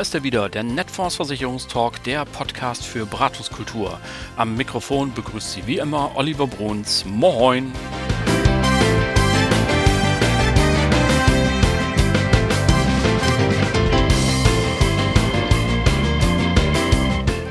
ist er wieder, der Netfonds Versicherungstalk, der Podcast für Beratungskultur. Am Mikrofon begrüßt Sie wie immer Oliver Bruns. Moin!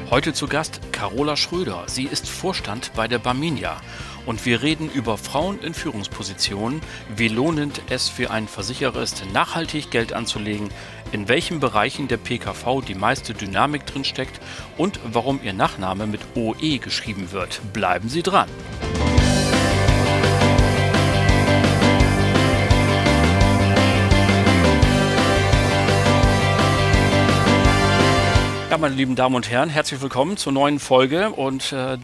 Heute zu Gast Carola Schröder. Sie ist Vorstand bei der Barminia. Und wir reden über Frauen in Führungspositionen, wie lohnend es für einen Versicherer ist, nachhaltig Geld anzulegen, in welchen Bereichen der PKV die meiste Dynamik drinsteckt und warum ihr Nachname mit OE geschrieben wird. Bleiben Sie dran! Ja, meine lieben Damen und Herren, herzlich willkommen zur neuen Folge und äh,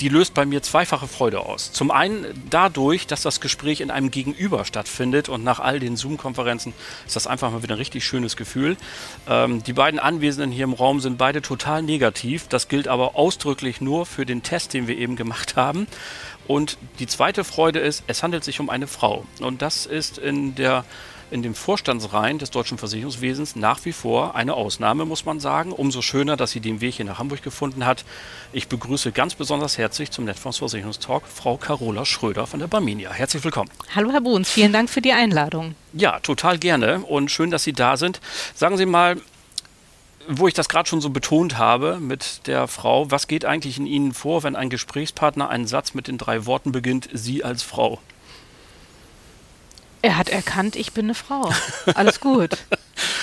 die löst bei mir zweifache Freude aus. Zum einen dadurch, dass das Gespräch in einem Gegenüber stattfindet und nach all den Zoom-Konferenzen ist das einfach mal wieder ein richtig schönes Gefühl. Ähm, die beiden Anwesenden hier im Raum sind beide total negativ. Das gilt aber ausdrücklich nur für den Test, den wir eben gemacht haben. Und die zweite Freude ist, es handelt sich um eine Frau. Und das ist in der in den Vorstandsreihen des deutschen Versicherungswesens nach wie vor eine Ausnahme, muss man sagen. Umso schöner, dass sie den Weg hier nach Hamburg gefunden hat. Ich begrüße ganz besonders herzlich zum Netfonds Versicherungstalk Frau Carola Schröder von der Barminia. Herzlich willkommen. Hallo Herr Bruns, vielen Dank für die Einladung. Ja, total gerne und schön, dass Sie da sind. Sagen Sie mal, wo ich das gerade schon so betont habe mit der Frau, was geht eigentlich in Ihnen vor, wenn ein Gesprächspartner einen Satz mit den drei Worten beginnt, Sie als Frau? Er hat erkannt, ich bin eine Frau. Alles gut.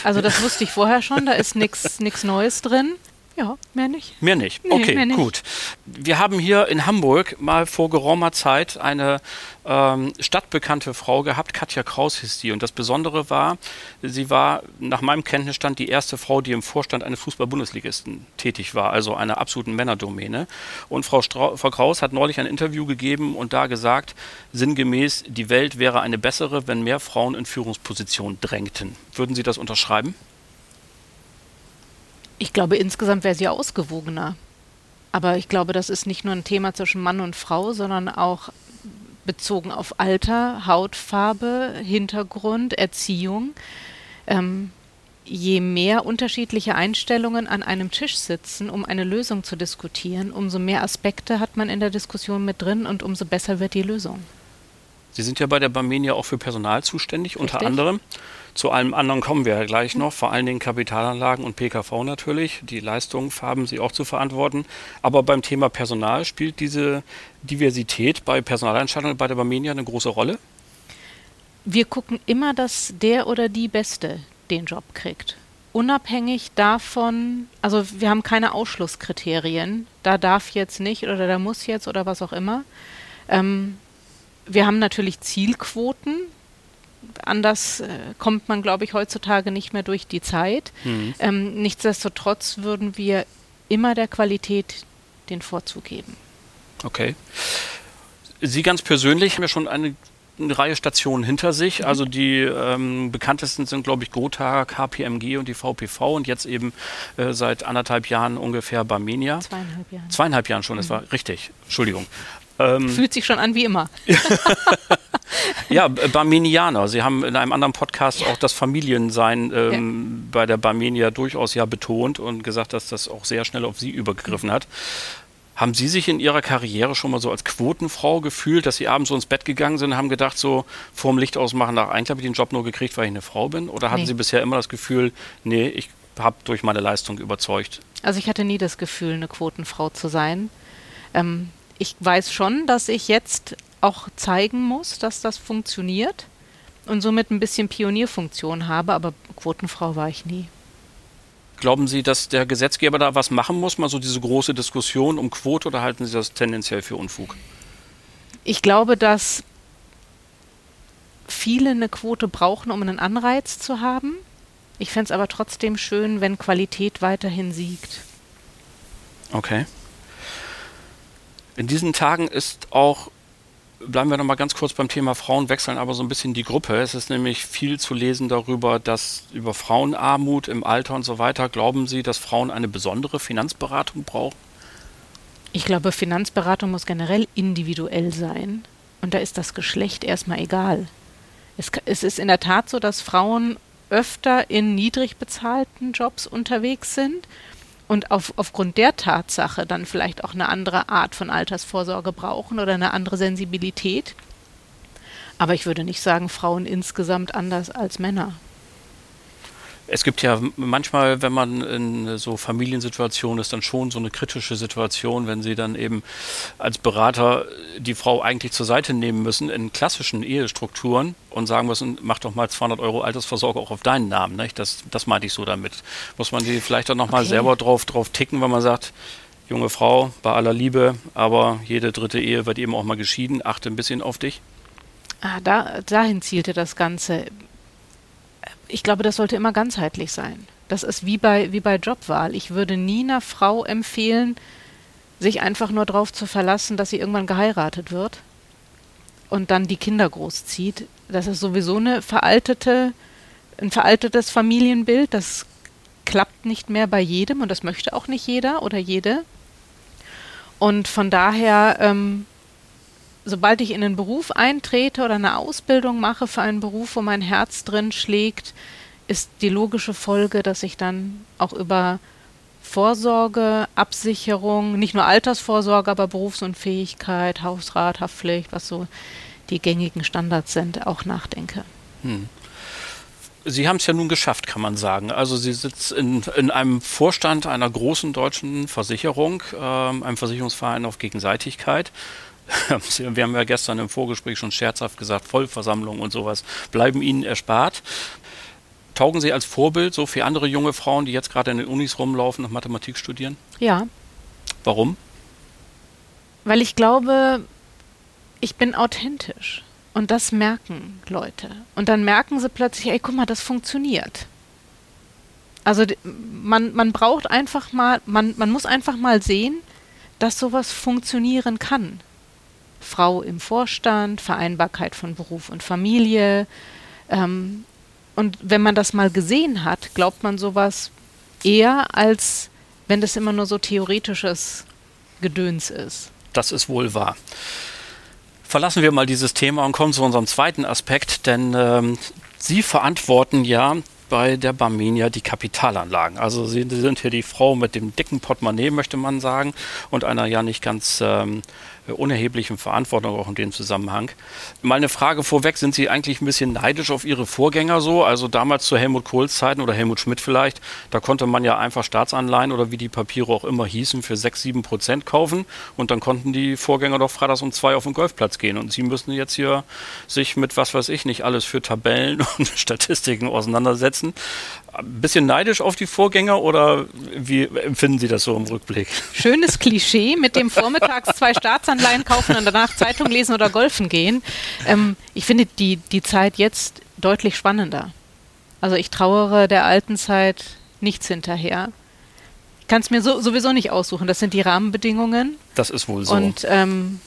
Also das wusste ich vorher schon, da ist nichts Neues drin. Ja, mehr nicht. Mehr nicht. Nee, okay, mehr nicht. gut. Wir haben hier in Hamburg mal vor geraumer Zeit eine ähm, stadtbekannte Frau gehabt, Katja Kraus hieß sie. Und das Besondere war, sie war nach meinem Kenntnisstand die erste Frau, die im Vorstand eines Fußball-Bundesligisten tätig war, also einer absoluten Männerdomäne. Und Frau, Strau Frau Kraus hat neulich ein Interview gegeben und da gesagt, sinngemäß, die Welt wäre eine bessere, wenn mehr Frauen in Führungspositionen drängten. Würden Sie das unterschreiben? Ich glaube, insgesamt wäre sie ausgewogener. Aber ich glaube, das ist nicht nur ein Thema zwischen Mann und Frau, sondern auch bezogen auf Alter, Hautfarbe, Hintergrund, Erziehung. Ähm, je mehr unterschiedliche Einstellungen an einem Tisch sitzen, um eine Lösung zu diskutieren, umso mehr Aspekte hat man in der Diskussion mit drin und umso besser wird die Lösung. Sie sind ja bei der Barmenia auch für Personal zuständig, Richtig. unter anderem. Zu allem anderen kommen wir ja gleich noch, vor allen Dingen Kapitalanlagen und PKV natürlich. Die Leistungen haben Sie auch zu verantworten. Aber beim Thema Personal spielt diese Diversität bei Personalentscheidungen bei der Barmenia eine große Rolle? Wir gucken immer, dass der oder die Beste den Job kriegt. Unabhängig davon, also wir haben keine Ausschlusskriterien, da darf jetzt nicht oder da muss jetzt oder was auch immer. Ähm, wir haben natürlich Zielquoten, anders äh, kommt man, glaube ich, heutzutage nicht mehr durch die Zeit. Mhm. Ähm, nichtsdestotrotz würden wir immer der Qualität den Vorzug geben. Okay. Sie ganz persönlich haben ja schon eine, eine Reihe Stationen hinter sich. Mhm. Also die ähm, bekanntesten sind, glaube ich, Gotha, KPMG und die VPV und jetzt eben äh, seit anderthalb Jahren ungefähr Barmenia. Zweieinhalb Jahren. Zweieinhalb Jahren schon, mhm. das war richtig. Entschuldigung. Ähm, Fühlt sich schon an wie immer. ja, Barmenianer. Sie haben in einem anderen Podcast auch das Familiensein ähm, ja. bei der Barmenia durchaus ja betont und gesagt, dass das auch sehr schnell auf Sie übergegriffen hat. Haben Sie sich in Ihrer Karriere schon mal so als Quotenfrau gefühlt, dass Sie abends so ins Bett gegangen sind und haben gedacht, so vorm Licht ausmachen, nach eigentlich habe ich den Job nur gekriegt, weil ich eine Frau bin? Oder hatten nee. Sie bisher immer das Gefühl, nee, ich habe durch meine Leistung überzeugt? Also ich hatte nie das Gefühl, eine Quotenfrau zu sein. Ähm, ich weiß schon, dass ich jetzt auch zeigen muss, dass das funktioniert und somit ein bisschen Pionierfunktion habe, aber Quotenfrau war ich nie. Glauben Sie, dass der Gesetzgeber da was machen muss, mal so diese große Diskussion um Quote oder halten Sie das tendenziell für Unfug? Ich glaube, dass viele eine Quote brauchen, um einen Anreiz zu haben. Ich fände es aber trotzdem schön, wenn Qualität weiterhin siegt. Okay. In diesen Tagen ist auch, bleiben wir noch mal ganz kurz beim Thema Frauen, wechseln aber so ein bisschen die Gruppe. Es ist nämlich viel zu lesen darüber, dass über Frauenarmut im Alter und so weiter. Glauben Sie, dass Frauen eine besondere Finanzberatung brauchen? Ich glaube, Finanzberatung muss generell individuell sein. Und da ist das Geschlecht erstmal egal. Es, es ist in der Tat so, dass Frauen öfter in niedrig bezahlten Jobs unterwegs sind und auf, aufgrund der Tatsache dann vielleicht auch eine andere Art von Altersvorsorge brauchen oder eine andere Sensibilität. Aber ich würde nicht sagen, Frauen insgesamt anders als Männer. Es gibt ja manchmal, wenn man in so Familiensituationen ist, dann schon so eine kritische Situation, wenn sie dann eben als Berater die Frau eigentlich zur Seite nehmen müssen in klassischen Ehestrukturen und sagen müssen, mach doch mal 200 Euro Altersvorsorge auch auf deinen Namen. Nicht? Das, das meinte ich so damit. Muss man die vielleicht auch nochmal okay. selber drauf, drauf ticken, wenn man sagt, junge Frau, bei aller Liebe, aber jede dritte Ehe wird eben auch mal geschieden, achte ein bisschen auf dich. Ah, da, dahin zielte das Ganze ich glaube, das sollte immer ganzheitlich sein. Das ist wie bei, wie bei Jobwahl. Ich würde nie einer Frau empfehlen, sich einfach nur darauf zu verlassen, dass sie irgendwann geheiratet wird und dann die Kinder großzieht. Das ist sowieso eine veraltete, ein veraltetes Familienbild. Das klappt nicht mehr bei jedem und das möchte auch nicht jeder oder jede. Und von daher ähm, sobald ich in einen Beruf eintrete oder eine Ausbildung mache für einen Beruf, wo mein Herz drin schlägt, ist die logische Folge, dass ich dann auch über Vorsorge, Absicherung, nicht nur Altersvorsorge, aber Berufsunfähigkeit, Hausrat, Haftpflicht, was so die gängigen Standards sind, auch nachdenke. Hm. Sie haben es ja nun geschafft, kann man sagen. Also Sie sitzen in, in einem Vorstand einer großen deutschen Versicherung, äh, einem Versicherungsverein auf Gegenseitigkeit. wir haben ja gestern im Vorgespräch schon scherzhaft gesagt, Vollversammlung und sowas bleiben Ihnen erspart. Taugen Sie als Vorbild so für andere junge Frauen, die jetzt gerade in den Unis rumlaufen und Mathematik studieren? Ja. Warum? Weil ich glaube, ich bin authentisch. Und das merken Leute. Und dann merken sie plötzlich, ey, guck mal, das funktioniert. Also man, man braucht einfach mal, man, man muss einfach mal sehen, dass sowas funktionieren kann. Frau im Vorstand, Vereinbarkeit von Beruf und Familie. Ähm, und wenn man das mal gesehen hat, glaubt man sowas eher, als wenn das immer nur so theoretisches Gedöns ist. Das ist wohl wahr. Verlassen wir mal dieses Thema und kommen zu unserem zweiten Aspekt, denn ähm, Sie verantworten ja bei der Barmenia die Kapitalanlagen. Also Sie sind hier die Frau mit dem dicken Portemonnaie, möchte man sagen, und einer ja nicht ganz ähm, äh, unerheblichen Verantwortung auch in dem Zusammenhang. Mal eine Frage vorweg, sind Sie eigentlich ein bisschen neidisch auf Ihre Vorgänger so? Also damals zu Helmut Kohls Zeiten oder Helmut Schmidt vielleicht, da konnte man ja einfach Staatsanleihen oder wie die Papiere auch immer hießen, für 6, 7 Prozent kaufen und dann konnten die Vorgänger doch freitags um zwei auf den Golfplatz gehen und Sie müssen jetzt hier sich mit was weiß ich nicht alles für Tabellen und Statistiken auseinandersetzen. Ein bisschen neidisch auf die Vorgänger oder wie empfinden Sie das so im Rückblick? Schönes Klischee mit dem vormittags zwei Staatsanleihen kaufen und danach Zeitung lesen oder golfen gehen. Ähm, ich finde die, die Zeit jetzt deutlich spannender. Also ich trauere der alten Zeit nichts hinterher. Ich kann es mir so, sowieso nicht aussuchen. Das sind die Rahmenbedingungen. Das ist wohl so. Und ähm,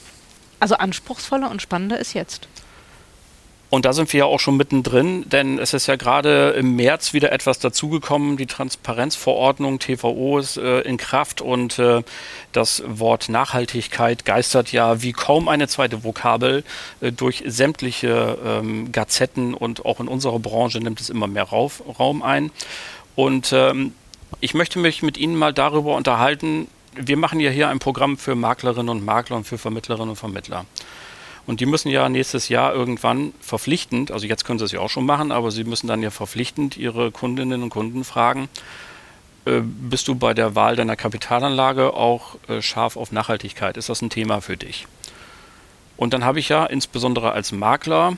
also anspruchsvoller und spannender ist jetzt. Und da sind wir ja auch schon mittendrin, denn es ist ja gerade im März wieder etwas dazugekommen. Die Transparenzverordnung TVO ist äh, in Kraft und äh, das Wort Nachhaltigkeit geistert ja wie kaum eine zweite Vokabel äh, durch sämtliche ähm, Gazetten und auch in unserer Branche nimmt es immer mehr Rauf, Raum ein. Und ähm, ich möchte mich mit Ihnen mal darüber unterhalten. Wir machen ja hier ein Programm für Maklerinnen und Makler und für Vermittlerinnen und Vermittler. Und die müssen ja nächstes Jahr irgendwann verpflichtend, also jetzt können sie es ja auch schon machen, aber sie müssen dann ja verpflichtend ihre Kundinnen und Kunden fragen, äh, bist du bei der Wahl deiner Kapitalanlage auch äh, scharf auf Nachhaltigkeit? Ist das ein Thema für dich? Und dann habe ich ja insbesondere als Makler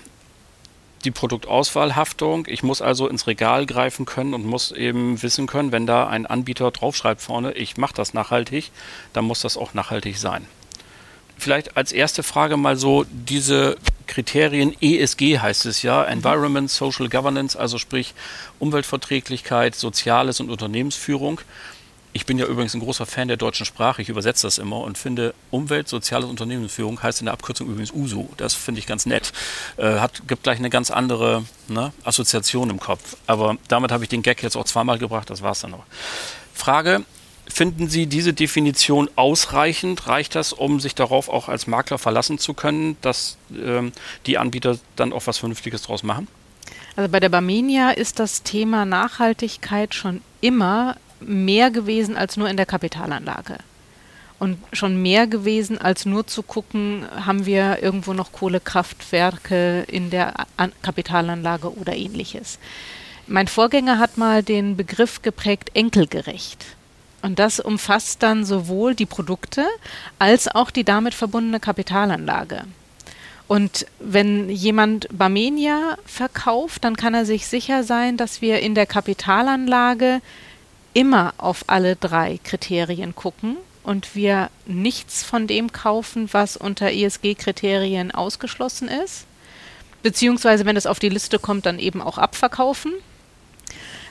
die Produktauswahlhaftung. Ich muss also ins Regal greifen können und muss eben wissen können, wenn da ein Anbieter draufschreibt vorne, ich mache das nachhaltig, dann muss das auch nachhaltig sein vielleicht als erste Frage mal so diese Kriterien ESG heißt es ja, Environment, Social Governance, also sprich Umweltverträglichkeit, Soziales und Unternehmensführung. Ich bin ja übrigens ein großer Fan der deutschen Sprache, ich übersetze das immer und finde Umwelt, Soziales und Unternehmensführung heißt in der Abkürzung übrigens USU. Das finde ich ganz nett. Äh, hat, gibt gleich eine ganz andere ne, Assoziation im Kopf. Aber damit habe ich den Gag jetzt auch zweimal gebracht, das war es dann auch. Frage, Finden Sie diese Definition ausreichend? Reicht das, um sich darauf auch als Makler verlassen zu können, dass ähm, die Anbieter dann auch was Vernünftiges draus machen? Also bei der Barmenia ist das Thema Nachhaltigkeit schon immer mehr gewesen als nur in der Kapitalanlage. Und schon mehr gewesen als nur zu gucken, haben wir irgendwo noch Kohlekraftwerke in der Kapitalanlage oder ähnliches. Mein Vorgänger hat mal den Begriff geprägt enkelgerecht. Und das umfasst dann sowohl die Produkte als auch die damit verbundene Kapitalanlage. Und wenn jemand Barmenia verkauft, dann kann er sich sicher sein, dass wir in der Kapitalanlage immer auf alle drei Kriterien gucken und wir nichts von dem kaufen, was unter ESG-Kriterien ausgeschlossen ist. Beziehungsweise, wenn es auf die Liste kommt, dann eben auch abverkaufen.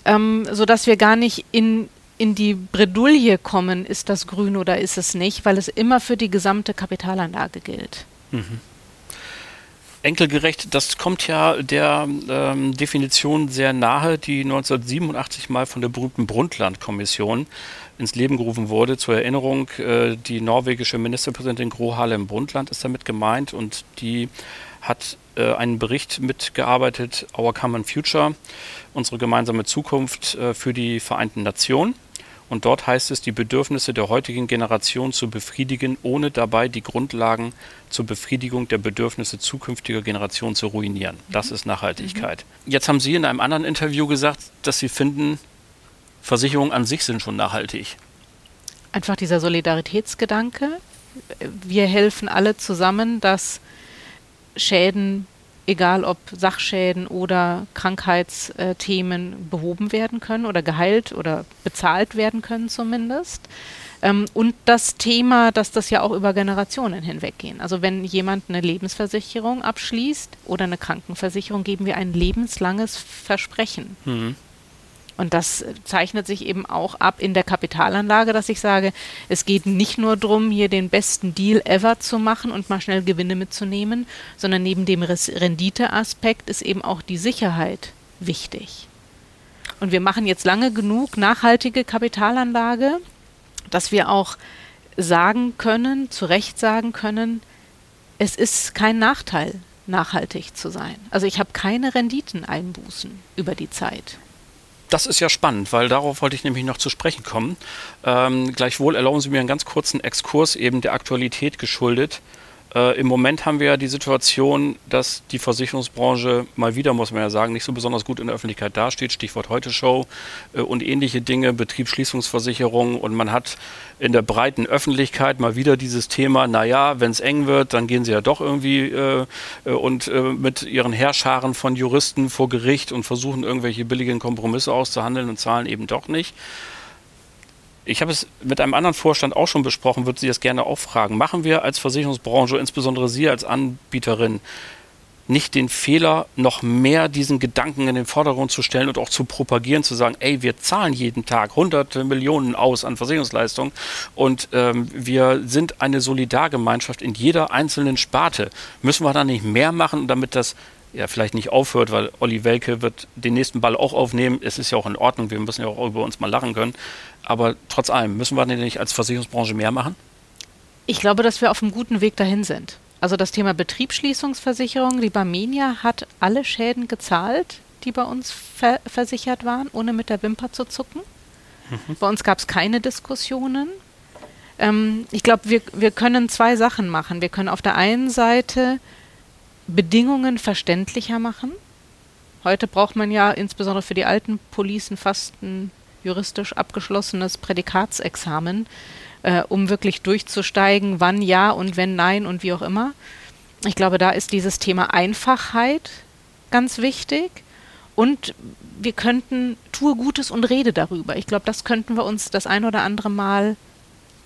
Ähm, sodass wir gar nicht in, in die Bredouille kommen, ist das grün oder ist es nicht, weil es immer für die gesamte Kapitalanlage gilt. Mhm enkelgerecht, das kommt ja der ähm, Definition sehr nahe, die 1987 mal von der berühmten Brundtland-Kommission ins Leben gerufen wurde. Zur Erinnerung, äh, die norwegische Ministerpräsidentin Gro Harlem Brundtland ist damit gemeint und die hat äh, einen Bericht mitgearbeitet, Our Common Future, unsere gemeinsame Zukunft äh, für die Vereinten Nationen. Und dort heißt es, die Bedürfnisse der heutigen Generation zu befriedigen, ohne dabei die Grundlagen zur Befriedigung der Bedürfnisse zukünftiger Generationen zu ruinieren. Das ist Nachhaltigkeit. Mhm. Jetzt haben Sie in einem anderen Interview gesagt, dass Sie finden, Versicherungen an sich sind schon nachhaltig. Einfach dieser Solidaritätsgedanke. Wir helfen alle zusammen, dass Schäden egal ob Sachschäden oder Krankheitsthemen behoben werden können oder geheilt oder bezahlt werden können zumindest. Ähm, und das Thema, dass das ja auch über Generationen hinweggehen. Also wenn jemand eine Lebensversicherung abschließt oder eine Krankenversicherung, geben wir ein lebenslanges Versprechen. Mhm. Und das zeichnet sich eben auch ab in der Kapitalanlage, dass ich sage, es geht nicht nur darum, hier den besten Deal ever zu machen und mal schnell Gewinne mitzunehmen, sondern neben dem Renditeaspekt ist eben auch die Sicherheit wichtig. Und wir machen jetzt lange genug nachhaltige Kapitalanlage, dass wir auch sagen können, zu Recht sagen können, es ist kein Nachteil, nachhaltig zu sein. Also ich habe keine Renditeneinbußen über die Zeit. Das ist ja spannend, weil darauf wollte ich nämlich noch zu sprechen kommen. Ähm, gleichwohl erlauben Sie mir einen ganz kurzen Exkurs eben der Aktualität geschuldet. Äh, Im Moment haben wir ja die Situation, dass die Versicherungsbranche mal wieder, muss man ja sagen, nicht so besonders gut in der Öffentlichkeit dasteht. Stichwort Heute-Show äh, und ähnliche Dinge, Betriebsschließungsversicherung. Und man hat in der breiten Öffentlichkeit mal wieder dieses Thema, naja, wenn es eng wird, dann gehen sie ja doch irgendwie äh, äh, und äh, mit ihren Herrscharen von Juristen vor Gericht und versuchen irgendwelche billigen Kompromisse auszuhandeln und zahlen eben doch nicht. Ich habe es mit einem anderen Vorstand auch schon besprochen, würde Sie das gerne auch fragen. Machen wir als Versicherungsbranche, insbesondere Sie als Anbieterin, nicht den Fehler, noch mehr diesen Gedanken in den Vordergrund zu stellen und auch zu propagieren, zu sagen, ey, wir zahlen jeden Tag hunderte Millionen aus an Versicherungsleistungen und ähm, wir sind eine Solidargemeinschaft in jeder einzelnen Sparte. Müssen wir da nicht mehr machen, damit das ja vielleicht nicht aufhört, weil Olli Welke wird den nächsten Ball auch aufnehmen. Es ist ja auch in Ordnung, wir müssen ja auch über uns mal lachen können. Aber trotz allem, müssen wir denn nicht als Versicherungsbranche mehr machen? Ich glaube, dass wir auf einem guten Weg dahin sind. Also das Thema Betriebsschließungsversicherung, die Barmenia hat alle Schäden gezahlt, die bei uns ver versichert waren, ohne mit der Wimper zu zucken. Mhm. Bei uns gab es keine Diskussionen. Ähm, ich glaube, wir, wir können zwei Sachen machen. Wir können auf der einen Seite Bedingungen verständlicher machen. Heute braucht man ja insbesondere für die alten Policen fast ein juristisch abgeschlossenes Prädikatsexamen, äh, um wirklich durchzusteigen, wann ja und wenn nein und wie auch immer. Ich glaube, da ist dieses Thema Einfachheit ganz wichtig. Und wir könnten, tue Gutes und rede darüber. Ich glaube, das könnten wir uns das ein oder andere Mal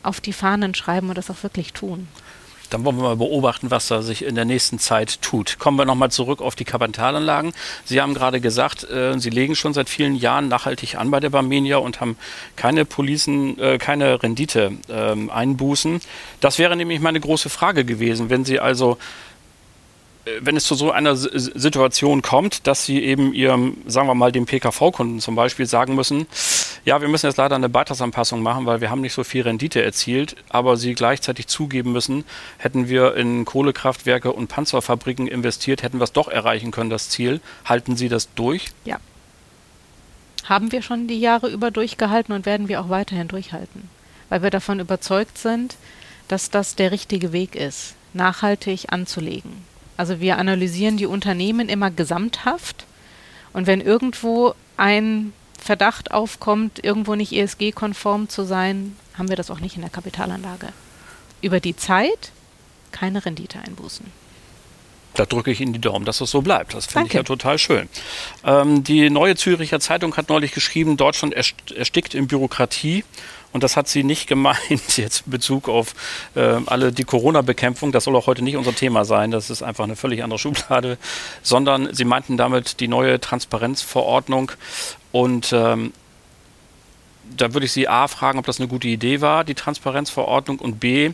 auf die Fahnen schreiben und das auch wirklich tun. Dann wollen wir mal beobachten, was da sich in der nächsten Zeit tut. Kommen wir nochmal zurück auf die Kapitalanlagen. Sie haben gerade gesagt, äh, Sie legen schon seit vielen Jahren nachhaltig an bei der Barmenia und haben keine Policen, äh, keine Rendite äh, einbußen. Das wäre nämlich meine große Frage gewesen, wenn Sie also äh, wenn es zu so einer Situation kommt, dass Sie eben Ihrem, sagen wir mal, dem PKV-Kunden zum Beispiel sagen müssen, Ja, wir müssen jetzt leider eine Beitragsanpassung machen, weil wir haben nicht so viel Rendite erzielt, aber Sie gleichzeitig zugeben müssen, hätten wir in Kohlekraftwerke und Panzerfabriken investiert, hätten wir es doch erreichen können, das Ziel. Halten Sie das durch? Ja. Haben wir schon die Jahre über durchgehalten und werden wir auch weiterhin durchhalten, weil wir davon überzeugt sind, dass das der richtige Weg ist, nachhaltig anzulegen. Also wir analysieren die Unternehmen immer gesamthaft und wenn irgendwo ein Verdacht aufkommt, irgendwo nicht ESG-konform zu sein, haben wir das auch nicht in der Kapitalanlage. Über die Zeit keine Renditeeinbußen. Da drücke ich Ihnen die Daumen, dass es so bleibt. Das finde ich ja total schön. Ähm, die Neue Züricher Zeitung hat neulich geschrieben, Deutschland erstickt in Bürokratie. Und das hat sie nicht gemeint jetzt in Bezug auf äh, alle die Corona-Bekämpfung. Das soll auch heute nicht unser Thema sein. Das ist einfach eine völlig andere Schublade. Sondern sie meinten damit die neue Transparenzverordnung. Und ähm, da würde ich Sie A fragen, ob das eine gute Idee war, die Transparenzverordnung. Und B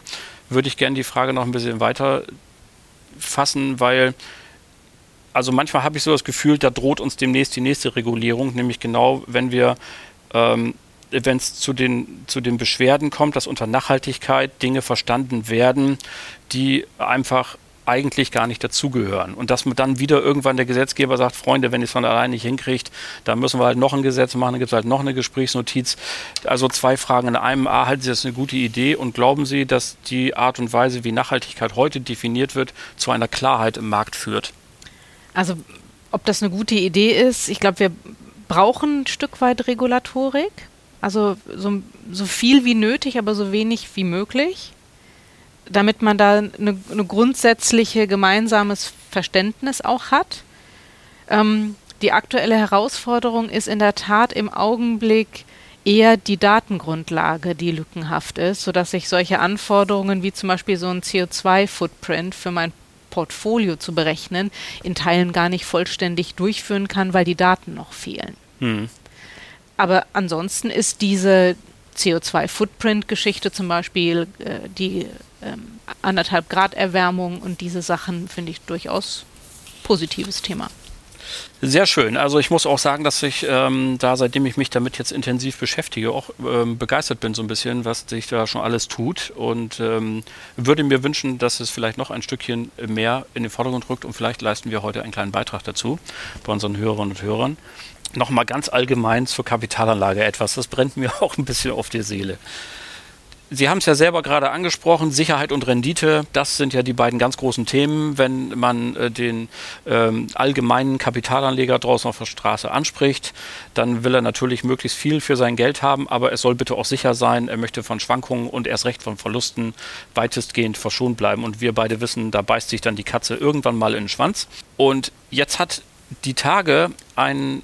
würde ich gerne die Frage noch ein bisschen weiter fassen, weil also manchmal habe ich so das Gefühl, da droht uns demnächst die nächste Regulierung, nämlich genau, wenn wir ähm, wenn es zu den, zu den Beschwerden kommt, dass unter Nachhaltigkeit Dinge verstanden werden, die einfach eigentlich gar nicht dazugehören. Und dass man dann wieder irgendwann der Gesetzgeber sagt, Freunde, wenn ihr es von allein nicht hinkriegt, dann müssen wir halt noch ein Gesetz machen, dann gibt es halt noch eine Gesprächsnotiz. Also zwei Fragen in einem. A, halten Sie das eine gute Idee und glauben Sie, dass die Art und Weise, wie Nachhaltigkeit heute definiert wird, zu einer Klarheit im Markt führt? Also ob das eine gute Idee ist, ich glaube, wir brauchen ein Stück weit Regulatorik. Also so, so viel wie nötig, aber so wenig wie möglich, damit man da eine, eine grundsätzliche gemeinsames Verständnis auch hat. Ähm, die aktuelle Herausforderung ist in der Tat im Augenblick eher die Datengrundlage, die lückenhaft ist, sodass ich solche Anforderungen wie zum Beispiel so ein CO2-Footprint für mein Portfolio zu berechnen, in Teilen gar nicht vollständig durchführen kann, weil die Daten noch fehlen. Hm. Aber ansonsten ist diese CO2-Footprint-Geschichte zum Beispiel, äh, die ähm, anderthalb Grad Erwärmung und diese Sachen finde ich durchaus positives Thema. Sehr schön. Also ich muss auch sagen, dass ich ähm, da, seitdem ich mich damit jetzt intensiv beschäftige, auch ähm, begeistert bin so ein bisschen, was sich da schon alles tut und ähm, würde mir wünschen, dass es vielleicht noch ein Stückchen mehr in den Vordergrund rückt und vielleicht leisten wir heute einen kleinen Beitrag dazu bei unseren Hörerinnen und Hörern nochmal ganz allgemein zur Kapitalanlage etwas. Das brennt mir auch ein bisschen auf die Seele. Sie haben es ja selber gerade angesprochen, Sicherheit und Rendite, das sind ja die beiden ganz großen Themen, wenn man äh, den ähm, allgemeinen Kapitalanleger draußen auf der Straße anspricht, dann will er natürlich möglichst viel für sein Geld haben, aber es soll bitte auch sicher sein, er möchte von Schwankungen und erst recht von Verlusten weitestgehend verschont bleiben. Und wir beide wissen, da beißt sich dann die Katze irgendwann mal in den Schwanz. Und jetzt hat die Tage ein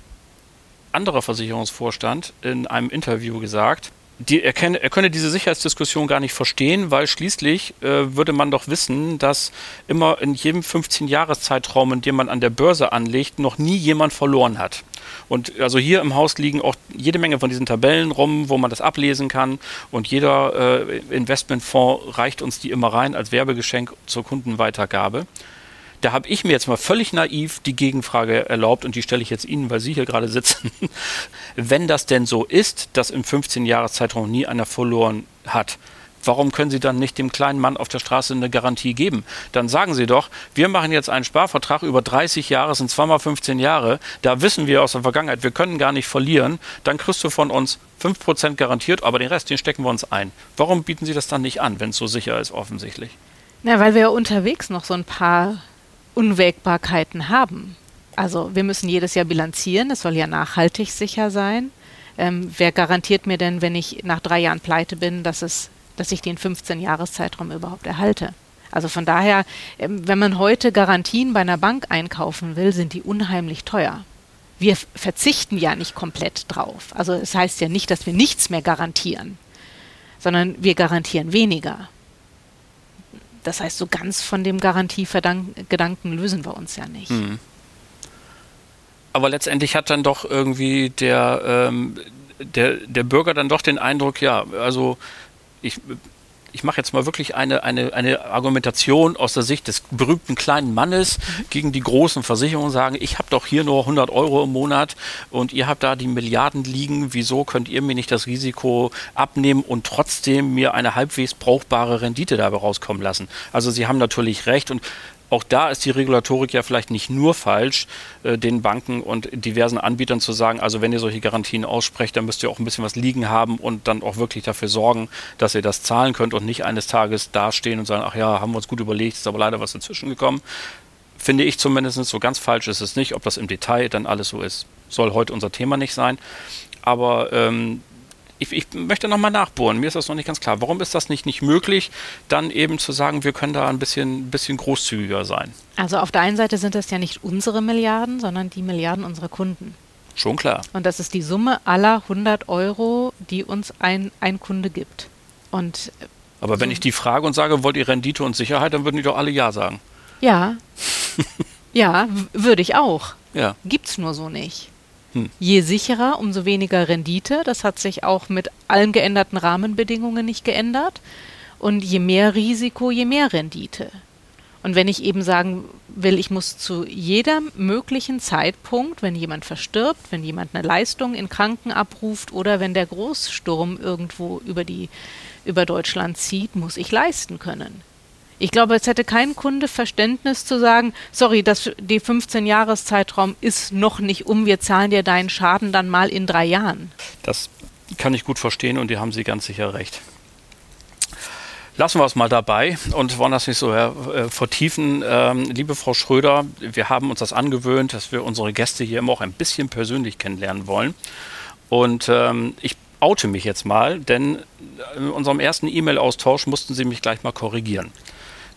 anderer Versicherungsvorstand in einem Interview gesagt, die, er, kenne, er könne diese Sicherheitsdiskussion gar nicht verstehen, weil schließlich äh, würde man doch wissen, dass immer in jedem 15-Jahres-Zeitraum, in dem man an der Börse anlegt, noch nie jemand verloren hat. Und also hier im Haus liegen auch jede Menge von diesen Tabellen rum, wo man das ablesen kann. Und jeder äh, Investmentfonds reicht uns die immer rein als Werbegeschenk zur Kundenweitergabe. Da habe ich mir jetzt mal völlig naiv die Gegenfrage erlaubt und die stelle ich jetzt Ihnen, weil Sie hier gerade sitzen. Wenn das denn so ist, dass im 15-Jahres-Zeitraum nie einer verloren hat, warum können Sie dann nicht dem kleinen Mann auf der Straße eine Garantie geben? Dann sagen Sie doch, wir machen jetzt einen Sparvertrag über 30 Jahre, sind zweimal 15 Jahre, da wissen wir aus der Vergangenheit, wir können gar nicht verlieren, dann kriegst du von uns 5% garantiert, aber den Rest, den stecken wir uns ein. Warum bieten Sie das dann nicht an, wenn es so sicher ist, offensichtlich? Na, weil wir ja unterwegs noch so ein paar Unwägbarkeiten haben. Also wir müssen jedes Jahr bilanzieren, es soll ja nachhaltig sicher sein. Ähm, wer garantiert mir denn, wenn ich nach drei Jahren pleite bin, dass, es, dass ich den 15-Jahres-Zeitraum überhaupt erhalte? Also von daher, ähm, wenn man heute Garantien bei einer Bank einkaufen will, sind die unheimlich teuer. Wir verzichten ja nicht komplett drauf. Also es heißt ja nicht, dass wir nichts mehr garantieren, sondern wir garantieren weniger. Das heißt, so ganz von dem Garantiegedanken lösen wir uns ja nicht. Mhm. Aber letztendlich hat dann doch irgendwie der, ähm, der, der Bürger dann doch den Eindruck, ja, also ich ich mache jetzt mal wirklich eine, eine, eine Argumentation aus der Sicht des berühmten kleinen Mannes gegen die großen Versicherungen, sagen, ich habe doch hier nur 100 Euro im Monat und ihr habt da die Milliarden liegen, wieso könnt ihr mir nicht das Risiko abnehmen und trotzdem mir eine halbwegs brauchbare Rendite dabei rauskommen lassen? Also Sie haben natürlich recht und auch da ist die Regulatorik ja vielleicht nicht nur falsch, äh, den Banken und diversen Anbietern zu sagen, also wenn ihr solche Garantien aussprecht, dann müsst ihr auch ein bisschen was liegen haben und dann auch wirklich dafür sorgen, dass ihr das zahlen könnt und nicht eines Tages dastehen und sagen, ach ja, haben wir uns gut überlegt, ist aber leider was dazwischen gekommen. Finde ich zumindest so ganz falsch ist es nicht. Ob das im Detail dann alles so ist, soll heute unser Thema nicht sein. Aber ähm, ich, ich möchte nochmal nachbohren. Mir ist das noch nicht ganz klar. Warum ist das nicht, nicht möglich, dann eben zu sagen, wir können da ein bisschen, bisschen großzügiger sein? Also auf der einen Seite sind das ja nicht unsere Milliarden, sondern die Milliarden unserer Kunden. Schon klar. Und das ist die Summe aller 100 Euro, die uns ein, ein Kunde gibt. Und Aber so wenn ich die frage und sage, wollt ihr Rendite und Sicherheit, dann würden die doch alle Ja sagen. Ja. ja, würde ich auch. Ja. Gibt's nur so nicht. Je sicherer, umso weniger Rendite. Das hat sich auch mit allen geänderten Rahmenbedingungen nicht geändert. Und je mehr Risiko, je mehr Rendite. Und wenn ich eben sagen will, ich muss zu jedem möglichen Zeitpunkt, wenn jemand verstirbt, wenn jemand eine Leistung in Kranken abruft oder wenn der Großsturm irgendwo über die über Deutschland zieht, muss ich leisten können. Ich glaube, es hätte kein Kunde Verständnis zu sagen, sorry, das, die 15-Jahres-Zeitraum ist noch nicht um, wir zahlen dir deinen Schaden dann mal in drei Jahren. Das kann ich gut verstehen und die haben Sie ganz sicher recht. Lassen wir es mal dabei und wollen das nicht so äh, vertiefen. Ähm, liebe Frau Schröder, wir haben uns das angewöhnt, dass wir unsere Gäste hier immer auch ein bisschen persönlich kennenlernen wollen. Und ähm, ich oute mich jetzt mal, denn in unserem ersten E-Mail-Austausch mussten Sie mich gleich mal korrigieren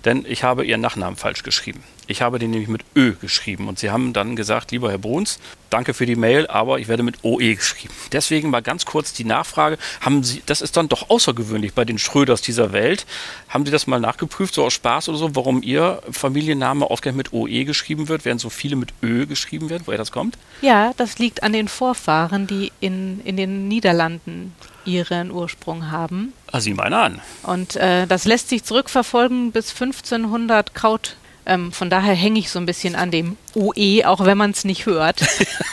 denn ich habe Ihren Nachnamen falsch geschrieben. Ich habe den nämlich mit Ö geschrieben und Sie haben dann gesagt, lieber Herr Bruns, danke für die Mail, aber ich werde mit OE geschrieben. Deswegen mal ganz kurz die Nachfrage, haben Sie, das ist dann doch außergewöhnlich bei den Schröders dieser Welt, haben Sie das mal nachgeprüft, so aus Spaß oder so, warum Ihr Familienname ausgerechnet mit OE geschrieben wird, während so viele mit Ö geschrieben werden, woher das kommt? Ja, das liegt an den Vorfahren, die in, in den Niederlanden ihren Ursprung haben. Ah, sieh mal an. Und äh, das lässt sich zurückverfolgen bis 1500 Kraut. Ähm, von daher hänge ich so ein bisschen an dem OE, auch wenn man es nicht hört.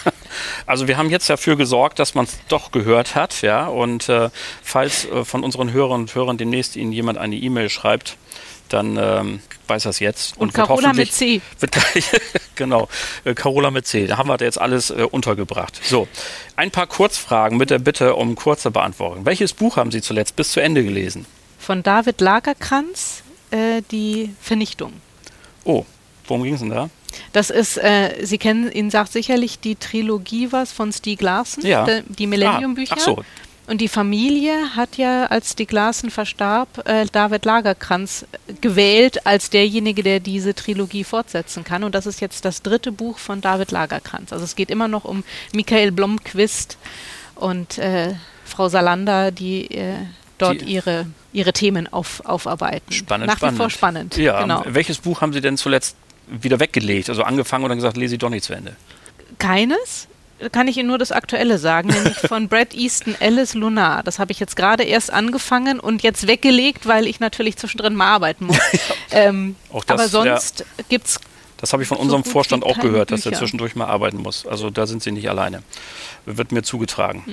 also wir haben jetzt dafür gesorgt, dass man es doch gehört hat, ja. Und äh, falls äh, von unseren Hörern und Hörern demnächst Ihnen jemand eine E-Mail schreibt, dann ähm, weiß das jetzt. Und, und Carola mit C. Wird gleich, genau, äh, Carola mit C. Da haben wir jetzt alles äh, untergebracht. So, ein paar Kurzfragen mit der Bitte um kurze Beantwortung. Welches Buch haben Sie zuletzt bis zu Ende gelesen? Von David Lagerkranz, äh, Die Vernichtung. Oh, worum ging es denn da? Das ist, äh, Sie kennen, Ihnen sagt sicherlich die Trilogie was von Stieg Larsen, ja. die Millennium-Bücher. Ah, ach so, und die Familie hat ja, als die Glasen verstarb, äh, David Lagerkranz gewählt als derjenige, der diese Trilogie fortsetzen kann. Und das ist jetzt das dritte Buch von David Lagerkranz. Also es geht immer noch um Michael Blomqvist und äh, Frau Salander, die äh, dort die ihre, ihre Themen auf, aufarbeiten. Spannend, Nach spannend. wie vor spannend. Ja, genau. welches Buch haben Sie denn zuletzt wieder weggelegt? Also angefangen und dann gesagt, lese ich doch nicht zu Ende? Keines kann ich Ihnen nur das Aktuelle sagen, nämlich von Brad Easton Alice Lunar. Das habe ich jetzt gerade erst angefangen und jetzt weggelegt, weil ich natürlich zwischendrin mal arbeiten muss. ähm, das, aber sonst ja, gibt es. Das habe ich von so unserem Vorstand auch gehört, Bücher. dass er zwischendurch mal arbeiten muss. Also da sind Sie nicht alleine. Wird mir zugetragen. Mhm.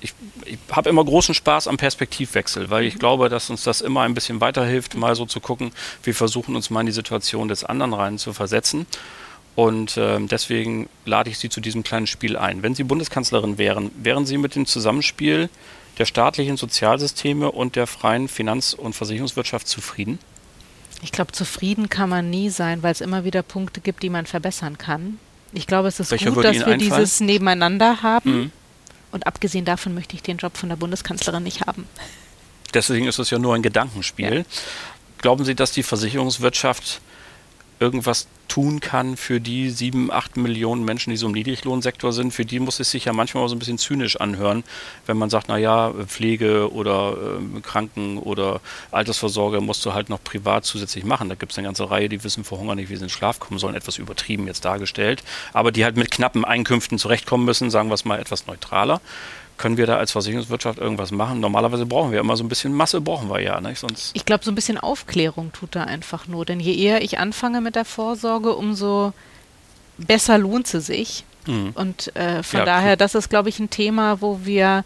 Ich, ich habe immer großen Spaß am Perspektivwechsel, weil ich mhm. glaube, dass uns das immer ein bisschen weiterhilft, mal so zu gucken, wir versuchen uns mal in die Situation des anderen rein zu versetzen. Und äh, deswegen lade ich Sie zu diesem kleinen Spiel ein. Wenn Sie Bundeskanzlerin wären, wären Sie mit dem Zusammenspiel der staatlichen Sozialsysteme und der freien Finanz- und Versicherungswirtschaft zufrieden? Ich glaube, zufrieden kann man nie sein, weil es immer wieder Punkte gibt, die man verbessern kann. Ich glaube, es ist Welcher gut, dass Ihnen wir einfallen? dieses Nebeneinander haben. Mhm. Und abgesehen davon möchte ich den Job von der Bundeskanzlerin nicht haben. Deswegen ist es ja nur ein Gedankenspiel. Ja. Glauben Sie, dass die Versicherungswirtschaft irgendwas tun kann für die sieben, acht Millionen Menschen, die so im Niedriglohnsektor sind, für die muss es sich ja manchmal auch so ein bisschen zynisch anhören, wenn man sagt, naja, Pflege oder äh, Kranken oder Altersvorsorge musst du halt noch privat zusätzlich machen. Da gibt es eine ganze Reihe, die wissen vor Hunger nicht, wie sie in den Schlaf kommen sollen, etwas übertrieben jetzt dargestellt, aber die halt mit knappen Einkünften zurechtkommen müssen, sagen wir es mal etwas neutraler. Können wir da als Versicherungswirtschaft irgendwas machen? Normalerweise brauchen wir immer so ein bisschen Masse, brauchen wir ja, nicht? Sonst ich glaube, so ein bisschen Aufklärung tut da einfach nur. Denn je eher ich anfange mit der Vorsorge, umso besser lohnt sie sich. Mhm. Und äh, von ja, daher, das ist, glaube ich, ein Thema, wo wir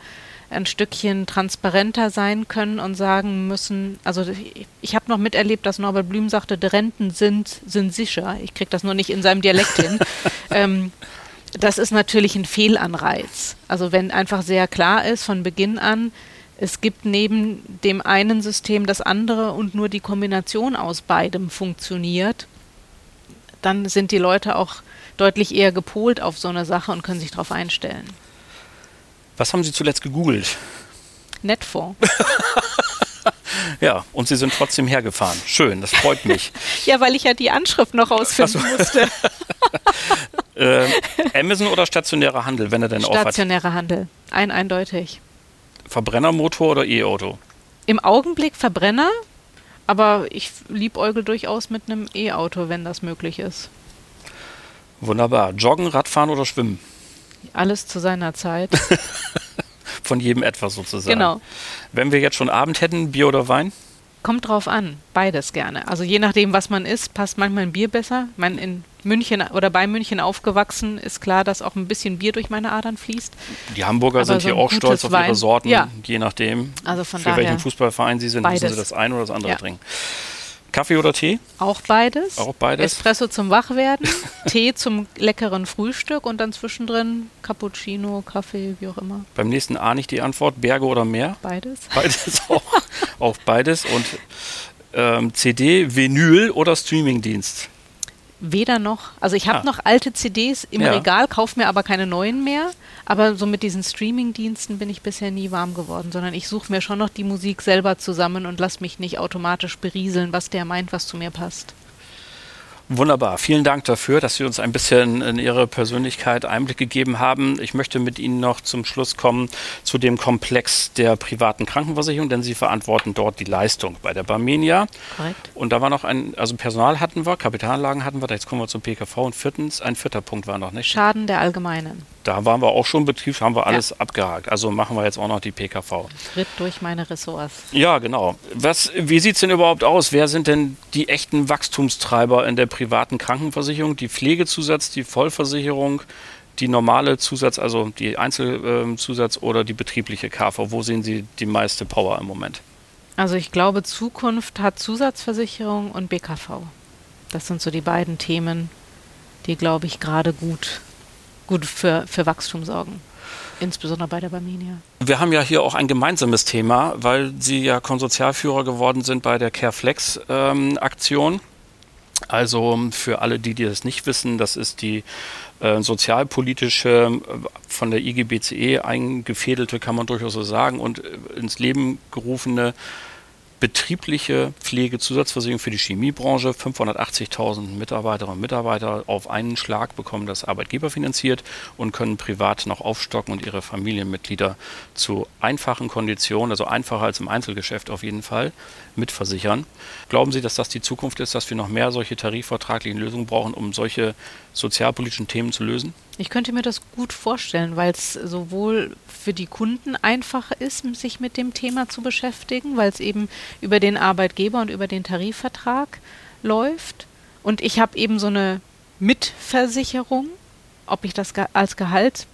ein Stückchen transparenter sein können und sagen müssen, also ich, ich habe noch miterlebt, dass Norbert Blüm sagte, die Renten sind, sind sicher. Ich kriege das nur nicht in seinem Dialekt hin. ähm, das ist natürlich ein Fehlanreiz. Also wenn einfach sehr klar ist von Beginn an, es gibt neben dem einen System das andere und nur die Kombination aus beidem funktioniert, dann sind die Leute auch deutlich eher gepolt auf so eine Sache und können sich darauf einstellen. Was haben Sie zuletzt gegoogelt? Netfonds. ja, und Sie sind trotzdem hergefahren. Schön, das freut mich. ja, weil ich ja die Anschrift noch ausfinden so. musste. äh, Amazon oder stationärer Handel, wenn er denn aufhat? Stationärer Handel, ein eindeutig. Verbrennermotor oder E-Auto? Im Augenblick Verbrenner, aber ich liebäugel durchaus mit einem E-Auto, wenn das möglich ist. Wunderbar. Joggen, Radfahren oder Schwimmen? Alles zu seiner Zeit. Von jedem etwas sozusagen. Genau. Wenn wir jetzt schon Abend hätten, Bier oder Wein? Kommt drauf an, beides gerne. Also je nachdem, was man isst, passt manchmal ein Bier besser. Meine, in München oder bei München aufgewachsen, ist klar, dass auch ein bisschen Bier durch meine Adern fließt. Die Hamburger Aber sind so hier auch stolz auf Wein. ihre Sorten, ja. je nachdem, also für welchen Fußballverein sie sind, beides. müssen sie das eine oder das andere ja. trinken. Kaffee oder Tee? Auch beides. Auch beides. Espresso zum Wachwerden, Tee zum leckeren Frühstück und dann zwischendrin Cappuccino, Kaffee, wie auch immer. Beim nächsten A nicht die Antwort, Berge oder Meer? Beides. Beides auch. auch beides. Und ähm, CD, Vinyl oder Streamingdienst? Weder noch. Also ich habe ah. noch alte CDs im ja. Regal, kaufe mir aber keine neuen mehr. Aber so mit diesen Streaming-Diensten bin ich bisher nie warm geworden, sondern ich suche mir schon noch die Musik selber zusammen und lasse mich nicht automatisch berieseln, was der meint, was zu mir passt. Wunderbar. Vielen Dank dafür, dass Sie uns ein bisschen in Ihre Persönlichkeit Einblick gegeben haben. Ich möchte mit Ihnen noch zum Schluss kommen zu dem Komplex der privaten Krankenversicherung, denn Sie verantworten dort die Leistung bei der Barmenia. Korrekt. Und da war noch ein, also Personal hatten wir, Kapitalanlagen hatten wir, jetzt kommen wir zum PKV und viertens, ein vierter Punkt war noch nicht. Schaden der Allgemeinen. Da waren wir auch schon Betrieb, haben wir alles ja. abgehakt. Also machen wir jetzt auch noch die PKV. Schritt durch meine Ressorts. Ja, genau. Was, wie sieht es denn überhaupt aus? Wer sind denn die echten Wachstumstreiber in der privaten Krankenversicherung? Die Pflegezusatz, die Vollversicherung, die normale Zusatz, also die Einzelzusatz oder die betriebliche KV? Wo sehen Sie die meiste Power im Moment? Also ich glaube, Zukunft hat Zusatzversicherung und BKV. Das sind so die beiden Themen, die, glaube ich, gerade gut gut für, für Wachstum sorgen. Insbesondere bei der Barmenia. Wir haben ja hier auch ein gemeinsames Thema, weil Sie ja Konsortialführer geworden sind bei der CareFlex-Aktion. Ähm, also für alle, die, die das nicht wissen, das ist die äh, sozialpolitische, äh, von der IGBCE eingefädelte, kann man durchaus so sagen, und äh, ins Leben gerufene betriebliche Pflegezusatzversicherung für die Chemiebranche. 580.000 Mitarbeiterinnen und Mitarbeiter auf einen Schlag bekommen das Arbeitgeber finanziert und können privat noch aufstocken und ihre Familienmitglieder zu einfachen Konditionen, also einfacher als im Einzelgeschäft auf jeden Fall, mitversichern. Glauben Sie, dass das die Zukunft ist, dass wir noch mehr solche tarifvertraglichen Lösungen brauchen, um solche sozialpolitischen Themen zu lösen? Ich könnte mir das gut vorstellen, weil es sowohl für die Kunden einfacher ist, sich mit dem Thema zu beschäftigen, weil es eben über den Arbeitgeber und über den Tarifvertrag läuft. Und ich habe eben so eine Mitversicherung, ob ich das als Gehalt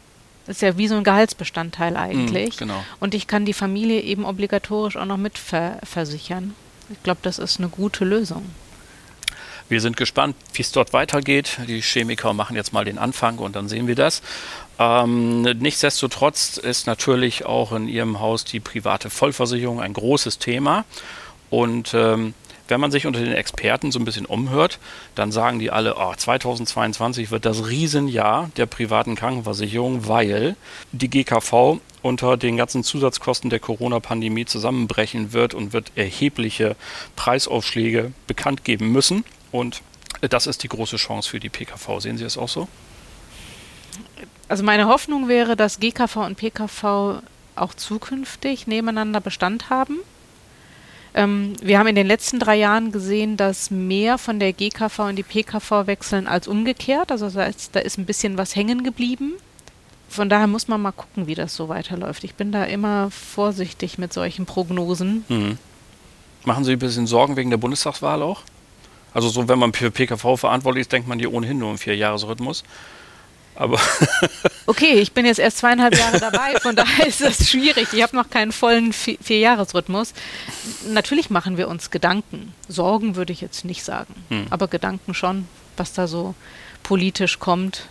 ist ja wie so ein Gehaltsbestandteil eigentlich. Mm, genau. Und ich kann die Familie eben obligatorisch auch noch mitversichern. Ich glaube, das ist eine gute Lösung. Wir sind gespannt, wie es dort weitergeht. Die Chemiker machen jetzt mal den Anfang und dann sehen wir das. Ähm, nichtsdestotrotz ist natürlich auch in Ihrem Haus die private Vollversicherung ein großes Thema. Und ähm, wenn man sich unter den Experten so ein bisschen umhört, dann sagen die alle, oh, 2022 wird das Riesenjahr der privaten Krankenversicherung, weil die GKV unter den ganzen Zusatzkosten der Corona-Pandemie zusammenbrechen wird und wird erhebliche Preisaufschläge bekannt geben müssen. Und das ist die große Chance für die PKV. Sehen Sie das auch so? Also meine Hoffnung wäre, dass GKV und PKV auch zukünftig nebeneinander Bestand haben. Ähm, wir haben in den letzten drei Jahren gesehen, dass mehr von der GKV in die PKV wechseln als umgekehrt. Also das heißt, da ist ein bisschen was hängen geblieben. von daher muss man mal gucken, wie das so weiterläuft. Ich bin da immer vorsichtig mit solchen Prognosen. Mhm. Machen Sie ein bisschen Sorgen wegen der Bundestagswahl auch? Also so, wenn man für PKV verantwortlich ist, denkt man hier ohnehin nur im Vierjahresrhythmus. Aber okay, ich bin jetzt erst zweieinhalb Jahre dabei, von daher ist das schwierig. Ich habe noch keinen vollen Vierjahresrhythmus. Natürlich machen wir uns Gedanken. Sorgen würde ich jetzt nicht sagen, hm. aber Gedanken schon, was da so politisch kommt.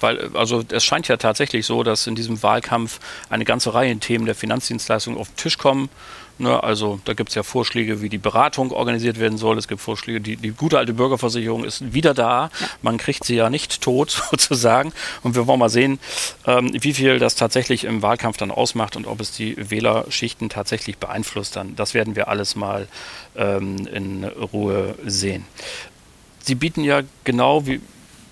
Weil, also es scheint ja tatsächlich so, dass in diesem Wahlkampf eine ganze Reihe Themen der Finanzdienstleistung auf den Tisch kommen. Ne, also da gibt es ja Vorschläge, wie die Beratung organisiert werden soll. Es gibt Vorschläge, die, die gute alte Bürgerversicherung ist wieder da. Man kriegt sie ja nicht tot sozusagen. Und wir wollen mal sehen, ähm, wie viel das tatsächlich im Wahlkampf dann ausmacht und ob es die Wählerschichten tatsächlich beeinflusst. Dann, das werden wir alles mal ähm, in Ruhe sehen. Sie bieten ja genau wie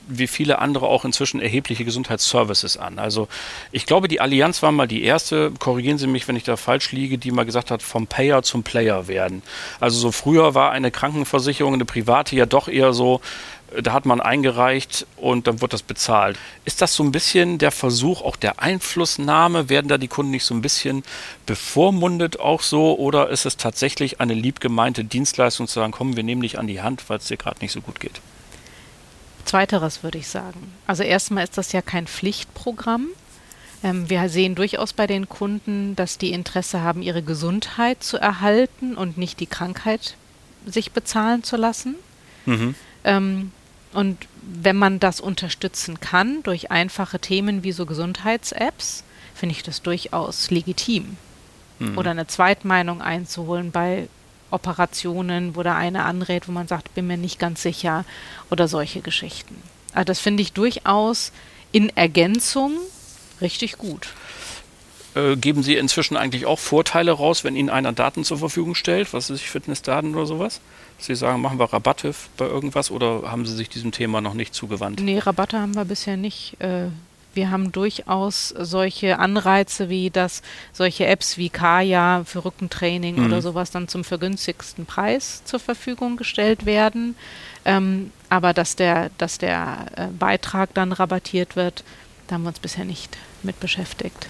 wie viele andere auch inzwischen erhebliche Gesundheitsservices an. Also ich glaube, die Allianz war mal die erste, korrigieren Sie mich, wenn ich da falsch liege, die mal gesagt hat, vom Payer zum Player werden. Also so früher war eine Krankenversicherung, eine private ja doch eher so, da hat man eingereicht und dann wird das bezahlt. Ist das so ein bisschen der Versuch auch der Einflussnahme? Werden da die Kunden nicht so ein bisschen bevormundet auch so? Oder ist es tatsächlich eine liebgemeinte Dienstleistung zu sagen, komm, wir nehmen dich an die Hand, weil es dir gerade nicht so gut geht? Zweiteres würde ich sagen. Also erstmal ist das ja kein Pflichtprogramm. Ähm, wir sehen durchaus bei den Kunden, dass die Interesse haben, ihre Gesundheit zu erhalten und nicht die Krankheit sich bezahlen zu lassen. Mhm. Ähm, und wenn man das unterstützen kann durch einfache Themen wie so Gesundheits-Apps, finde ich das durchaus legitim. Mhm. Oder eine Zweitmeinung einzuholen bei Operationen, wo der eine anrät, wo man sagt, bin mir nicht ganz sicher oder solche Geschichten. Also das finde ich durchaus in Ergänzung richtig gut. Äh, geben Sie inzwischen eigentlich auch Vorteile raus, wenn Ihnen einer Daten zur Verfügung stellt, was ich, Fitnessdaten oder sowas? Sie sagen, machen wir Rabatte bei irgendwas oder haben Sie sich diesem Thema noch nicht zugewandt? Nee, Rabatte haben wir bisher nicht äh, wir haben durchaus solche Anreize wie dass solche Apps wie Kaya für Rückentraining mhm. oder sowas dann zum vergünstigsten Preis zur Verfügung gestellt werden. Ähm, aber dass der, dass der äh, Beitrag dann rabattiert wird, da haben wir uns bisher nicht mit beschäftigt.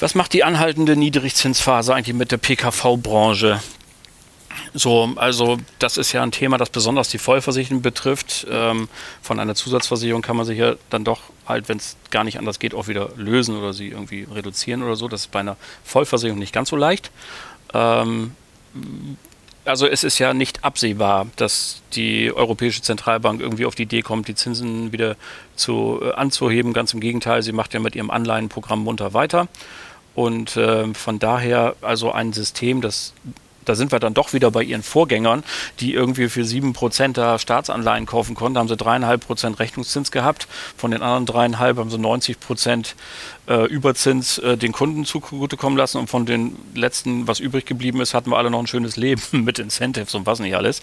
Was macht die anhaltende Niedrigzinsphase eigentlich mit der PKV-Branche? So, also das ist ja ein Thema, das besonders die Vollversicherten betrifft. Ähm, von einer Zusatzversicherung kann man sich ja dann doch halt, wenn es gar nicht anders geht, auch wieder lösen oder sie irgendwie reduzieren oder so. Das ist bei einer Vollversicherung nicht ganz so leicht. Ähm, also es ist ja nicht absehbar, dass die Europäische Zentralbank irgendwie auf die Idee kommt, die Zinsen wieder zu, äh, anzuheben. Ganz im Gegenteil, sie macht ja mit ihrem Anleihenprogramm munter weiter. Und äh, von daher also ein System, das da sind wir dann doch wieder bei ihren Vorgängern, die irgendwie für 7% der Staatsanleihen kaufen konnten. Da haben sie 3,5% Rechnungszins gehabt. Von den anderen 3,5 haben sie 90% äh, Überzins äh, den Kunden zugutekommen lassen. Und von den letzten, was übrig geblieben ist, hatten wir alle noch ein schönes Leben mit Incentives und was nicht alles.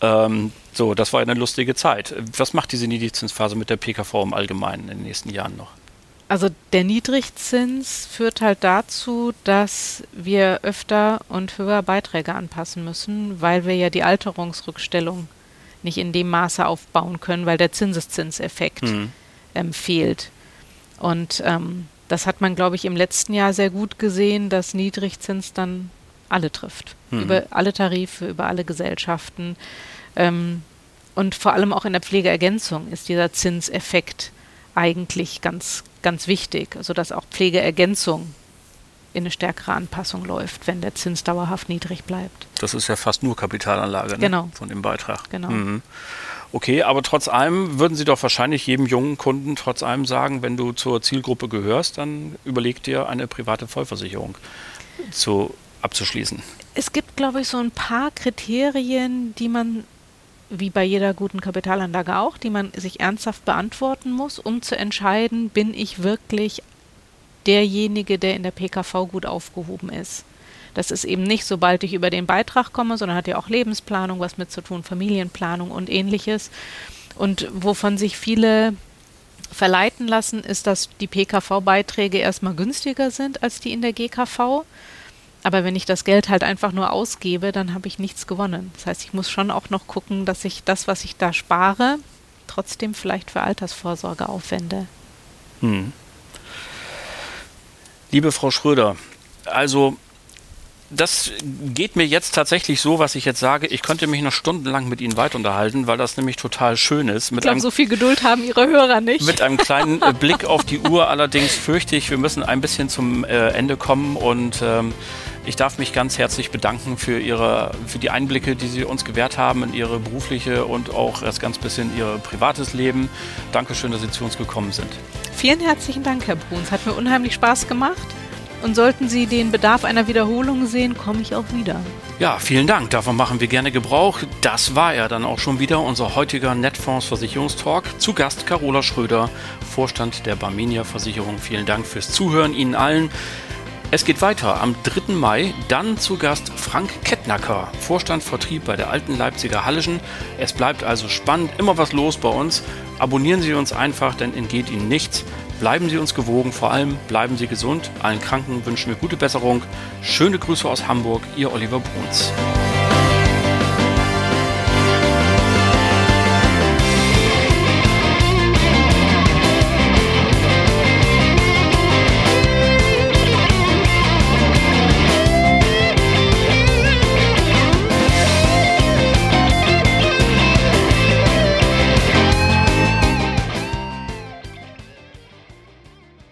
Ähm, so, das war eine lustige Zeit. Was macht diese Niedrigzinsphase mit der PKV im Allgemeinen in den nächsten Jahren noch? Also der Niedrigzins führt halt dazu, dass wir öfter und höher Beiträge anpassen müssen, weil wir ja die Alterungsrückstellung nicht in dem Maße aufbauen können, weil der Zinseszinseffekt mhm. ähm, fehlt. Und ähm, das hat man, glaube ich, im letzten Jahr sehr gut gesehen, dass Niedrigzins dann alle trifft. Mhm. Über alle Tarife, über alle Gesellschaften. Ähm, und vor allem auch in der Pflegeergänzung ist dieser Zinseffekt eigentlich ganz, ganz wichtig, sodass also auch Pflegeergänzung in eine stärkere Anpassung läuft, wenn der Zins dauerhaft niedrig bleibt. Das ist ja fast nur Kapitalanlage ne? genau. von dem Beitrag. Genau. Mhm. Okay, aber trotz allem würden Sie doch wahrscheinlich jedem jungen Kunden trotz allem sagen, wenn du zur Zielgruppe gehörst, dann überleg dir eine private Vollversicherung zu, abzuschließen. Es gibt, glaube ich, so ein paar Kriterien, die man wie bei jeder guten Kapitalanlage auch, die man sich ernsthaft beantworten muss, um zu entscheiden, bin ich wirklich derjenige, der in der PKV gut aufgehoben ist. Das ist eben nicht, sobald ich über den Beitrag komme, sondern hat ja auch Lebensplanung was mit zu tun, Familienplanung und ähnliches. Und wovon sich viele verleiten lassen, ist, dass die PKV-Beiträge erstmal günstiger sind als die in der GKV. Aber wenn ich das Geld halt einfach nur ausgebe, dann habe ich nichts gewonnen. Das heißt, ich muss schon auch noch gucken, dass ich das, was ich da spare, trotzdem vielleicht für Altersvorsorge aufwende. Hm. Liebe Frau Schröder, also das geht mir jetzt tatsächlich so, was ich jetzt sage. Ich könnte mich noch stundenlang mit Ihnen weiter unterhalten, weil das nämlich total schön ist. Mit ich glaube, so viel Geduld haben Ihre Hörer nicht. Mit einem kleinen Blick auf die Uhr allerdings fürchte ich, wir müssen ein bisschen zum äh, Ende kommen und ähm, ich darf mich ganz herzlich bedanken für, ihre, für die Einblicke, die Sie uns gewährt haben in Ihre berufliche und auch erst ganz bisschen Ihr privates Leben. Dankeschön, dass Sie zu uns gekommen sind. Vielen herzlichen Dank, Herr Bruns. Hat mir unheimlich Spaß gemacht. Und sollten Sie den Bedarf einer Wiederholung sehen, komme ich auch wieder. Ja, vielen Dank. Davon machen wir gerne Gebrauch. Das war ja dann auch schon wieder unser heutiger Netfonds Versicherungstalk. Zu Gast Carola Schröder, Vorstand der Barmenia Versicherung. Vielen Dank fürs Zuhören Ihnen allen. Es geht weiter am 3. Mai, dann zu Gast Frank Kettnacker, Vorstand Vertrieb bei der alten Leipziger Hallischen. Es bleibt also spannend, immer was los bei uns. Abonnieren Sie uns einfach, denn entgeht Ihnen nichts. Bleiben Sie uns gewogen, vor allem bleiben Sie gesund. Allen Kranken wünschen wir gute Besserung. Schöne Grüße aus Hamburg, Ihr Oliver Bruns.